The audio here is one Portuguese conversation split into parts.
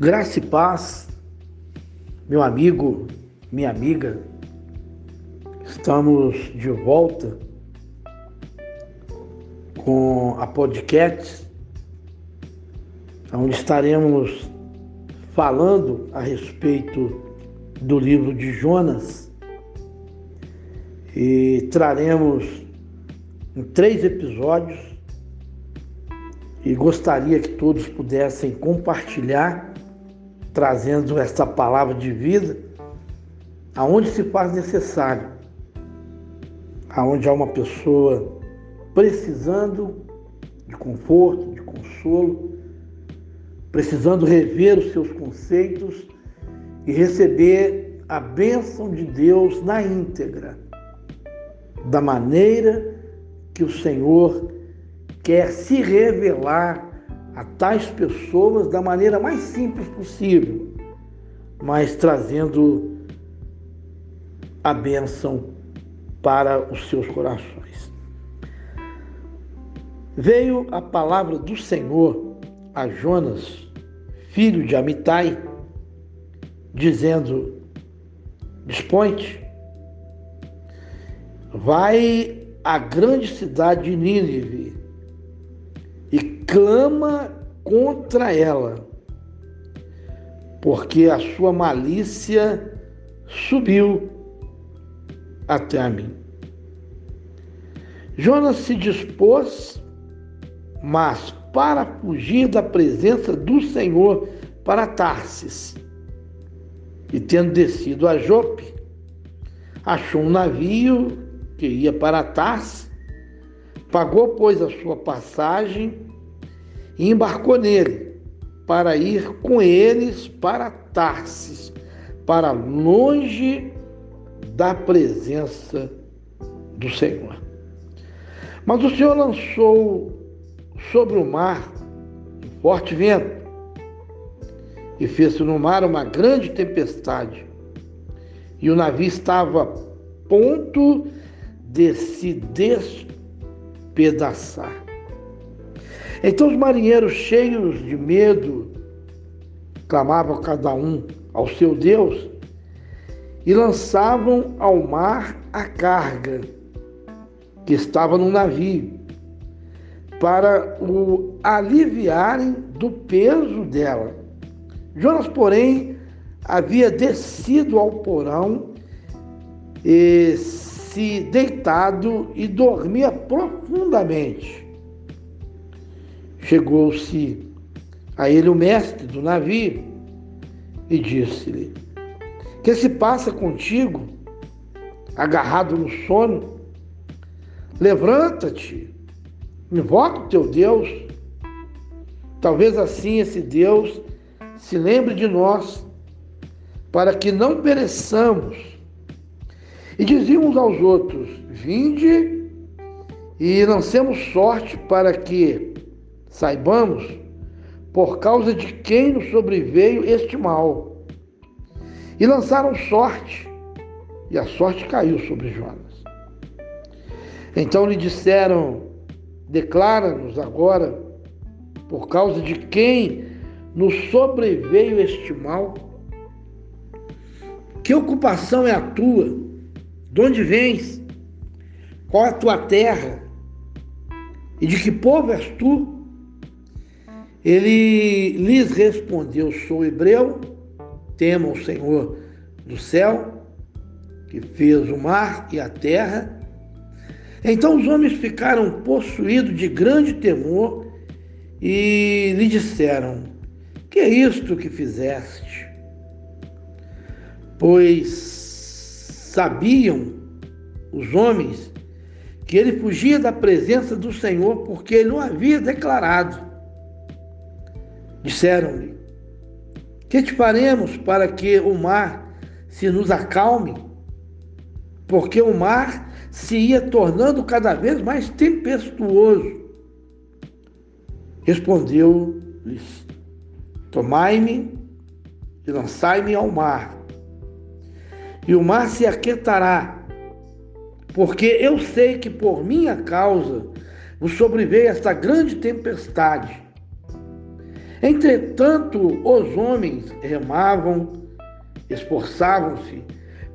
Graça e paz, meu amigo, minha amiga, estamos de volta com a podcast, onde estaremos falando a respeito do livro de Jonas. E traremos em três episódios e gostaria que todos pudessem compartilhar trazendo esta palavra de vida aonde se faz necessário, aonde há uma pessoa precisando de conforto, de consolo, precisando rever os seus conceitos e receber a bênção de Deus na íntegra, da maneira que o Senhor quer se revelar a tais pessoas da maneira mais simples possível, mas trazendo a bênção para os seus corações. Veio a palavra do Senhor a Jonas, filho de Amitai, dizendo: Dispõe-te, vai à grande cidade de Nínive e clama contra ela, porque a sua malícia subiu até a mim. Jonas se dispôs, mas para fugir da presença do Senhor para Tarsis. E tendo descido a Jope, achou um navio que ia para Tarsis, pagou, pois, a sua passagem e embarcou nele para ir com eles para Tarsis, para longe da presença do Senhor. Mas o Senhor lançou sobre o mar um forte vento e fez-se no mar uma grande tempestade. E o navio estava a ponto de se despedaçar. Então os marinheiros, cheios de medo, clamavam cada um ao seu Deus e lançavam ao mar a carga que estava no navio, para o aliviarem do peso dela. Jonas, porém, havia descido ao porão e se deitado e dormia profundamente. Chegou-se a ele o mestre do navio e disse-lhe: Que se passa contigo, agarrado no sono? Levanta-te, invoca o teu Deus. Talvez assim esse Deus se lembre de nós, para que não pereçamos. E diziam uns aos outros: Vinde e lancemos sorte para que Saibamos por causa de quem nos sobreveio este mal. E lançaram sorte, e a sorte caiu sobre Jonas. Então lhe disseram: Declara-nos agora, por causa de quem nos sobreveio este mal. Que ocupação é a tua? De onde vens? Qual é a tua terra? E de que povo és tu? Ele lhes respondeu: Sou hebreu, temo o Senhor do céu, que fez o mar e a terra. Então os homens ficaram possuídos de grande temor e lhe disseram: Que é isto que fizeste? Pois sabiam os homens que ele fugia da presença do Senhor porque ele não havia declarado. Disseram-lhe: Que te faremos para que o mar se nos acalme? Porque o mar se ia tornando cada vez mais tempestuoso. Respondeu-lhes: Tomai-me e lançai-me ao mar, e o mar se aquietará, porque eu sei que por minha causa vos sobreveio esta grande tempestade. Entretanto, os homens remavam, esforçavam-se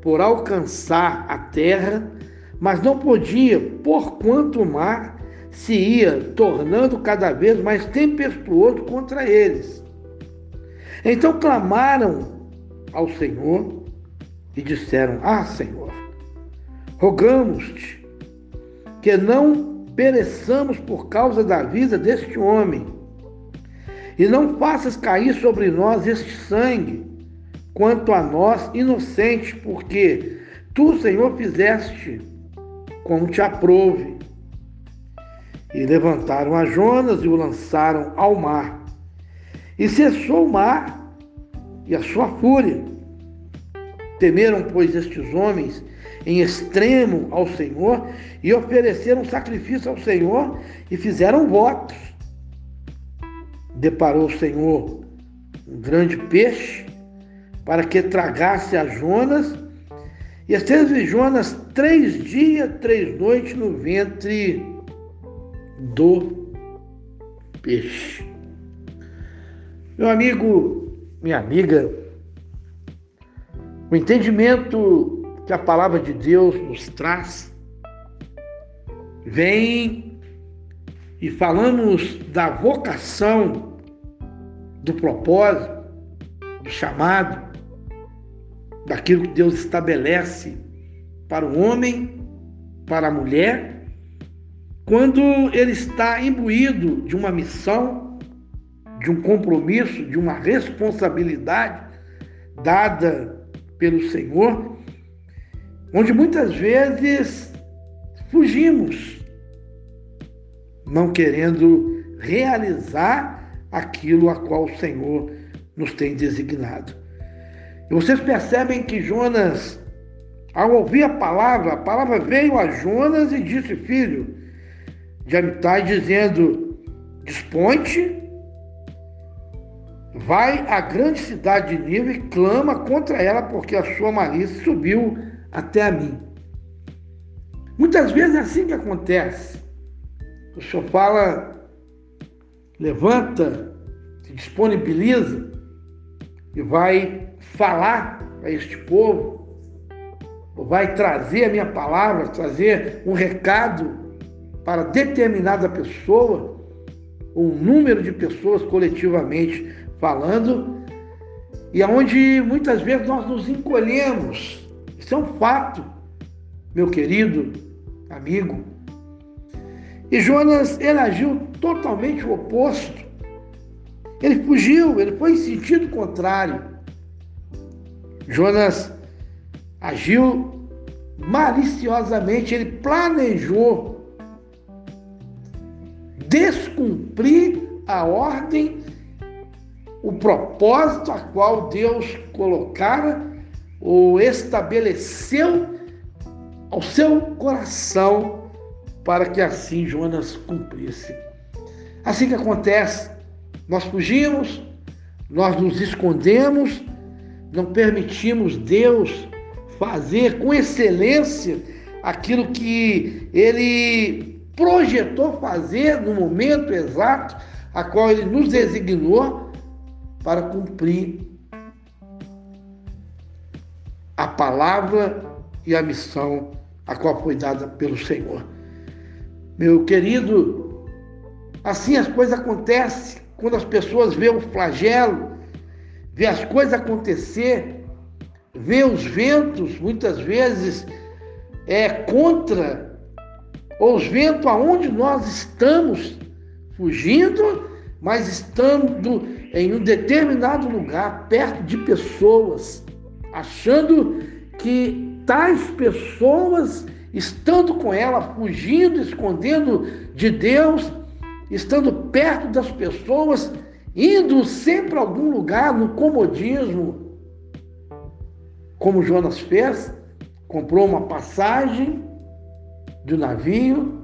por alcançar a terra, mas não podia, porquanto o mar se ia tornando cada vez mais tempestuoso contra eles. Então clamaram ao Senhor e disseram: Ah, Senhor, rogamos-te que não pereçamos por causa da vida deste homem, e não faças cair sobre nós este sangue, quanto a nós inocentes, porque tu, Senhor, fizeste como te aprouve. E levantaram a Jonas e o lançaram ao mar. E cessou o mar e a sua fúria. Temeram, pois, estes homens em extremo ao Senhor e ofereceram sacrifício ao Senhor e fizeram votos. Deparou o Senhor um grande peixe para que tragasse a Jonas e esteve Jonas três dias, três noites no ventre do peixe. Meu amigo, minha amiga, o entendimento que a palavra de Deus nos traz vem e falamos da vocação, do propósito, do chamado, daquilo que Deus estabelece para o homem, para a mulher, quando ele está imbuído de uma missão, de um compromisso, de uma responsabilidade dada pelo Senhor, onde muitas vezes fugimos, não querendo realizar aquilo a qual o Senhor nos tem designado. E vocês percebem que Jonas, ao ouvir a palavra, a palavra veio a Jonas e disse: Filho de Amitai, dizendo: Desponte, vai à grande cidade de Nínive e clama contra ela, porque a sua malícia subiu até a mim. Muitas vezes é assim que acontece. O Senhor fala, levanta, se disponibiliza e vai falar a este povo, vai trazer a minha palavra, trazer um recado para determinada pessoa, um número de pessoas coletivamente falando, e aonde muitas vezes nós nos encolhemos. Isso é um fato, meu querido amigo. E Jonas, ele agiu totalmente o oposto. Ele fugiu, ele foi em sentido contrário. Jonas agiu maliciosamente, ele planejou descumprir a ordem, o propósito a qual Deus colocara ou estabeleceu ao seu coração para que assim Jonas cumprisse. Assim que acontece, nós fugimos, nós nos escondemos, não permitimos Deus fazer com excelência aquilo que Ele projetou fazer no momento exato a qual Ele nos designou para cumprir a palavra e a missão a qual foi dada pelo Senhor. Meu querido, assim as coisas acontecem. Quando as pessoas veem o flagelo, vê as coisas acontecer, vê os ventos, muitas vezes, é contra, ou os ventos aonde nós estamos fugindo, mas estando em um determinado lugar, perto de pessoas, achando que tais pessoas, estando com ela, fugindo, escondendo de Deus, estando perto das pessoas, indo sempre a algum lugar no comodismo, como Jonas fez, comprou uma passagem do navio,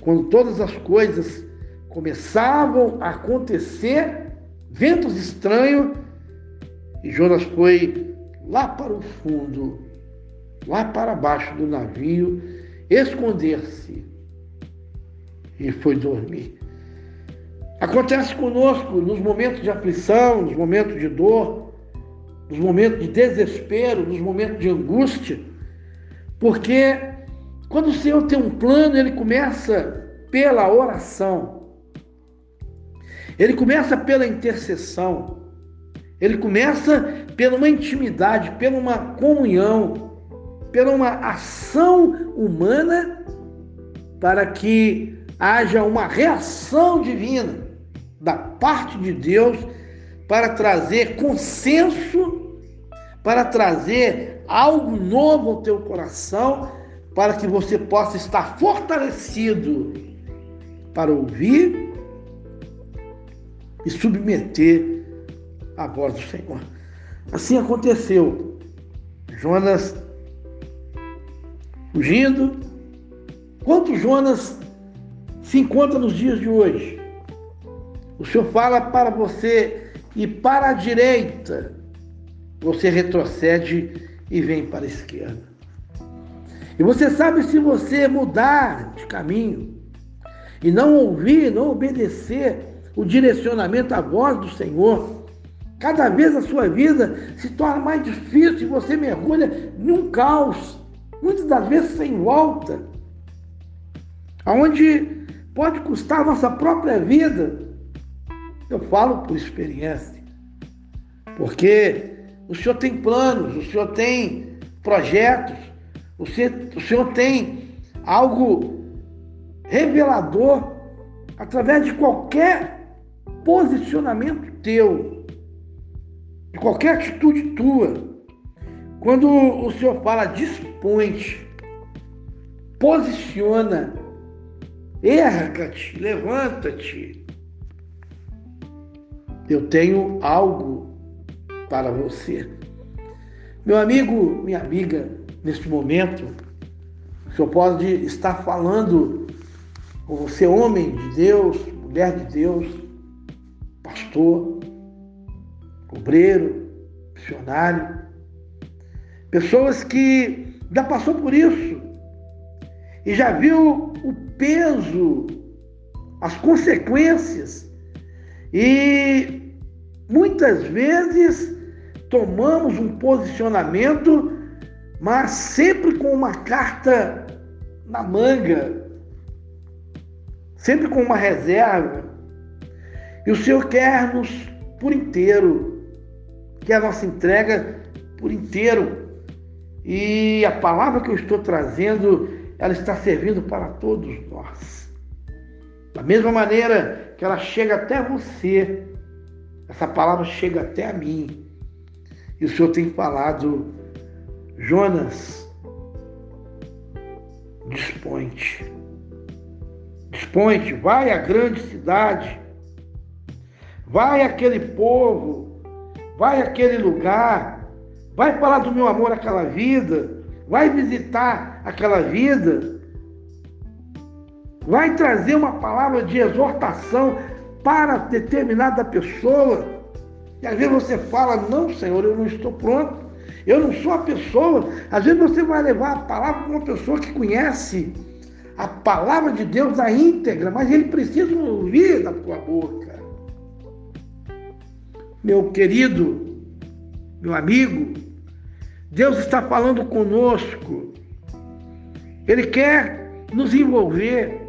quando todas as coisas começavam a acontecer, ventos estranhos, e Jonas foi lá para o fundo, lá para baixo do navio, esconder-se. E foi dormir. Acontece conosco nos momentos de aflição, nos momentos de dor, nos momentos de desespero, nos momentos de angústia, porque quando o Senhor tem um plano, ele começa pela oração, ele começa pela intercessão, ele começa pela uma intimidade, pela uma comunhão, pela uma ação humana para que haja uma reação divina da parte de Deus para trazer consenso, para trazer algo novo ao teu coração, para que você possa estar fortalecido para ouvir e submeter a voz do Senhor. Assim aconteceu. Jonas fugindo. Quanto Jonas se encontra nos dias de hoje? O Senhor fala para você ir para a direita, você retrocede e vem para a esquerda. E você sabe se você mudar de caminho e não ouvir, não obedecer o direcionamento à voz do Senhor, cada vez a sua vida se torna mais difícil e você mergulha num caos, muitas das vezes sem volta, aonde pode custar a nossa própria vida. Eu falo por experiência, porque o Senhor tem planos, o Senhor tem projetos, o Senhor, o Senhor tem algo revelador através de qualquer posicionamento teu, de qualquer atitude tua. Quando o Senhor fala, dispõe posiciona, erga-te, levanta-te. Eu tenho algo para você. Meu amigo, minha amiga, neste momento, o Senhor pode estar falando com você, homem de Deus, mulher de Deus, pastor, obreiro, missionário, pessoas que já passou por isso e já viu o peso, as consequências e muitas vezes tomamos um posicionamento, mas sempre com uma carta na manga, sempre com uma reserva. E o Senhor quer-nos por inteiro, quer a nossa entrega por inteiro. E a palavra que eu estou trazendo, ela está servindo para todos nós. Da mesma maneira que ela chega até você, essa palavra chega até a mim. E o Senhor tem falado, Jonas, dispõe-te. Dispõe-te, vai à grande cidade, vai àquele povo, vai àquele lugar, vai falar do meu amor àquela vida, vai visitar aquela vida, vai trazer uma palavra de exortação para determinada pessoa. E às vezes você fala, não, Senhor, eu não estou pronto, eu não sou a pessoa. Às vezes você vai levar a palavra para uma pessoa que conhece a palavra de Deus na íntegra, mas ele precisa ouvir da tua boca. Meu querido, meu amigo, Deus está falando conosco. Ele quer nos envolver.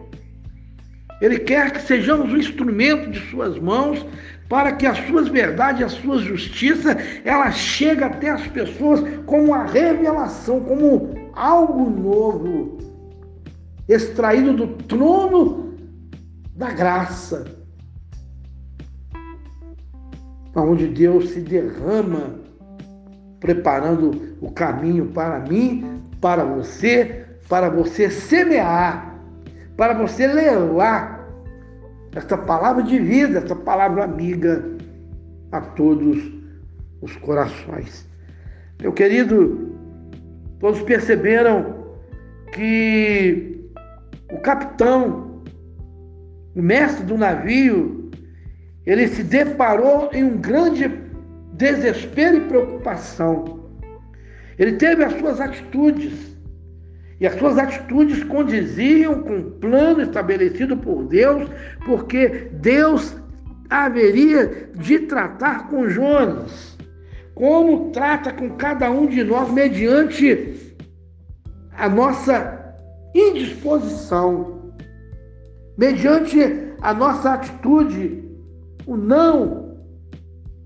Ele quer que sejamos um instrumento de suas mãos para que as suas verdades, a sua justiça, ela chegue até as pessoas como uma revelação, como algo novo, extraído do trono da graça, onde Deus se derrama, preparando o caminho para mim, para você, para você semear, para você levar esta palavra de vida, esta palavra amiga a todos os corações. Meu querido, todos perceberam que o capitão, o mestre do navio, ele se deparou em um grande desespero e preocupação. Ele teve as suas atitudes e as suas atitudes condiziam com o plano estabelecido por Deus, porque Deus haveria de tratar com Jonas, como trata com cada um de nós mediante a nossa indisposição, mediante a nossa atitude, o não,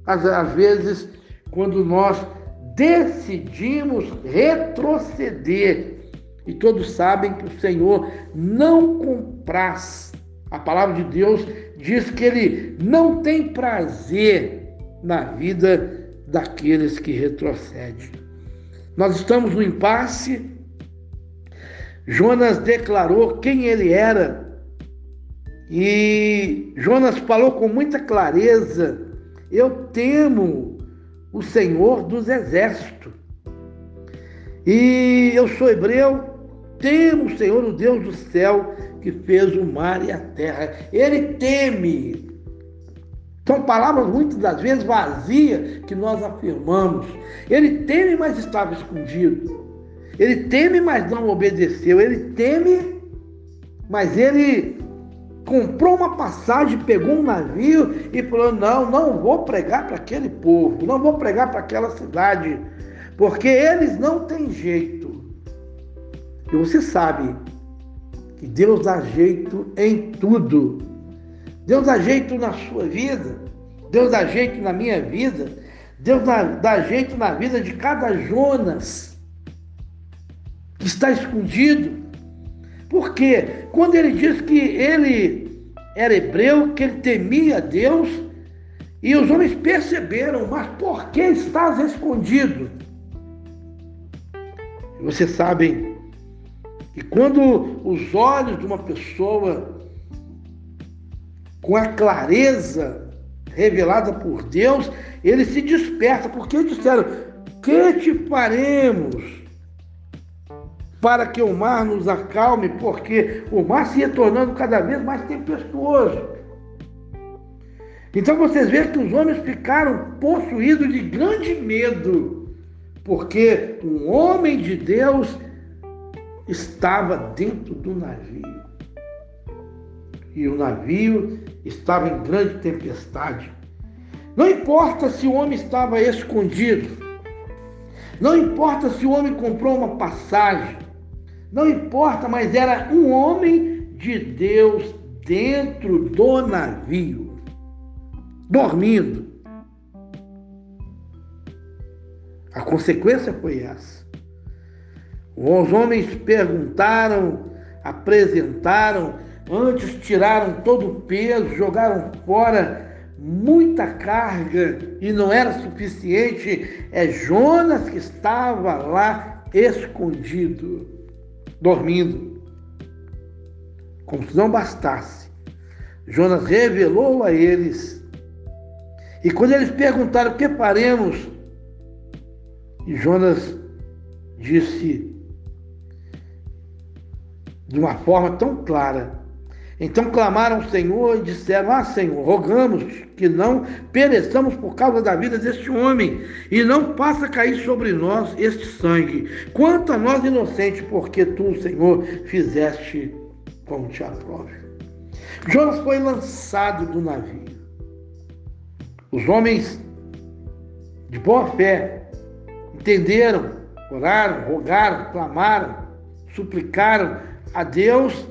às, às vezes, quando nós decidimos retroceder. E todos sabem que o Senhor não compraz. A palavra de Deus diz que ele não tem prazer na vida daqueles que retrocedem. Nós estamos no impasse. Jonas declarou quem ele era. E Jonas falou com muita clareza: Eu temo o Senhor dos exércitos. E eu sou hebreu, temo o Senhor, o Deus do céu, que fez o mar e a terra. Ele teme. São palavras muitas das vezes vazias que nós afirmamos. Ele teme, mas estava escondido. Ele teme, mas não obedeceu. Ele teme, mas ele comprou uma passagem, pegou um navio e falou: Não, não vou pregar para aquele povo, não vou pregar para aquela cidade, porque eles não têm jeito. E você sabe que Deus dá jeito em tudo. Deus dá jeito na sua vida, Deus dá jeito na minha vida, Deus dá, dá jeito na vida de cada Jonas que está escondido. Porque quando ele diz que ele era hebreu, que ele temia Deus, e os homens perceberam, mas por que estás escondido? Vocês sabem e quando os olhos de uma pessoa, com a clareza revelada por Deus, ele se desperta, porque disseram: Que te faremos para que o mar nos acalme? Porque o mar se ia tornando cada vez mais tempestuoso. Então vocês veem que os homens ficaram possuídos de grande medo, porque um homem de Deus estava dentro do navio. E o navio estava em grande tempestade. Não importa se o homem estava escondido, não importa se o homem comprou uma passagem, não importa, mas era um homem de Deus dentro do navio, dormindo. A consequência foi essa. Os homens perguntaram, apresentaram, antes tiraram todo o peso, jogaram fora muita carga e não era suficiente. É Jonas que estava lá escondido, dormindo. Como se não bastasse. Jonas revelou a eles. E quando eles perguntaram o que faremos, Jonas disse: de uma forma tão clara. Então clamaram ao Senhor e disseram: Ah, Senhor, rogamos que não pereçamos por causa da vida deste homem, e não faça cair sobre nós este sangue. Quanto a nós inocentes, porque tu, Senhor, fizeste como te aprove. Jonas foi lançado do navio. Os homens de boa fé entenderam, oraram, rogaram, clamaram, suplicaram a Deus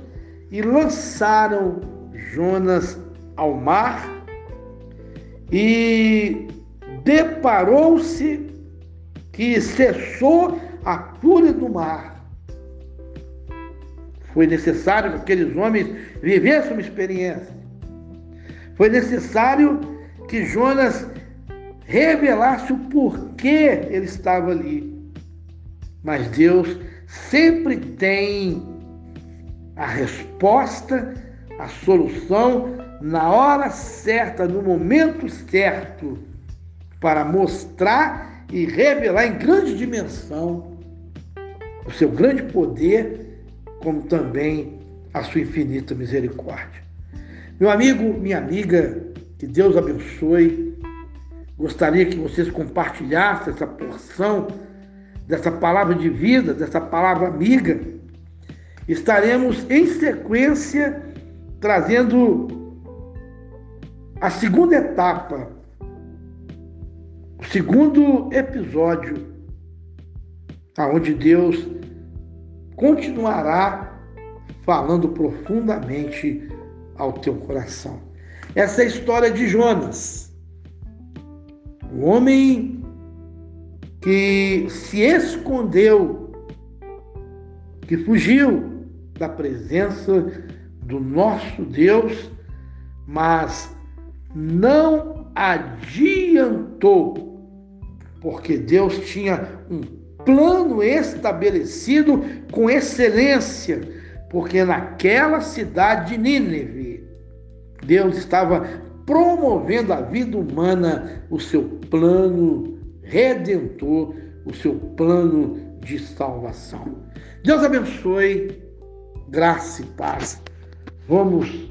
e lançaram Jonas ao mar e deparou-se que cessou a fúria do mar. Foi necessário que aqueles homens vivessem uma experiência. Foi necessário que Jonas revelasse o porquê ele estava ali. Mas Deus sempre tem a resposta, a solução na hora certa, no momento certo, para mostrar e revelar em grande dimensão o seu grande poder, como também a sua infinita misericórdia. Meu amigo, minha amiga, que Deus abençoe. Gostaria que vocês compartilhassem essa porção dessa palavra de vida, dessa palavra amiga estaremos em sequência trazendo a segunda etapa, o segundo episódio, aonde Deus continuará falando profundamente ao teu coração. Essa é a história de Jonas, o homem que se escondeu, que fugiu da presença do nosso Deus, mas não adiantou, porque Deus tinha um plano estabelecido com excelência, porque naquela cidade de Nínive, Deus estava promovendo a vida humana, o seu plano redentor, o seu plano de salvação. Deus abençoe, graça e paz. Vamos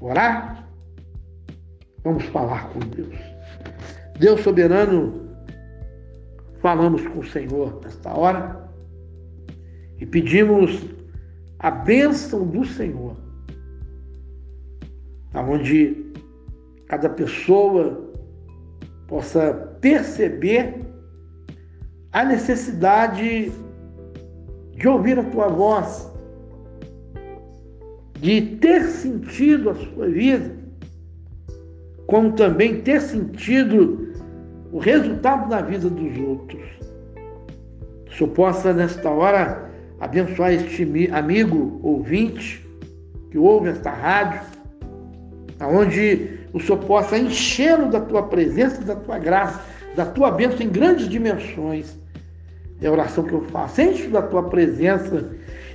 orar? Vamos falar com Deus. Deus soberano, falamos com o Senhor nesta hora e pedimos a bênção do Senhor, aonde cada pessoa possa perceber a necessidade de ouvir a tua voz, de ter sentido a sua vida, como também ter sentido o resultado na vida dos outros. Que o Senhor possa, nesta hora, abençoar este amigo ouvinte que ouve esta rádio, aonde o Senhor possa enchê-lo da tua presença, da tua graça, da tua bênção em grandes dimensões. É a oração que eu faço. Enche da tua presença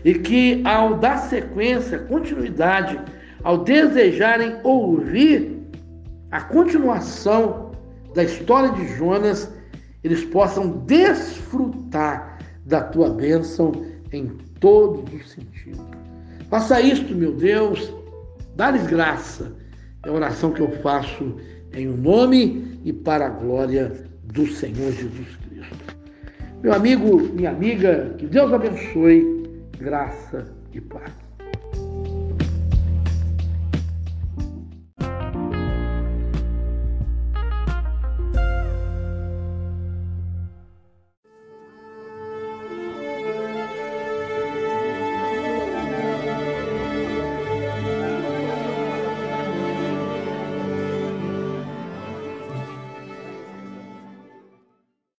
e que ao dar sequência, continuidade, ao desejarem ouvir a continuação da história de Jonas, eles possam desfrutar da tua bênção em todos os sentidos. Faça isto, meu Deus, dá-lhes graça. É a oração que eu faço em o nome e para a glória do Senhor Jesus Cristo. Meu amigo, minha amiga, que Deus abençoe, graça e paz.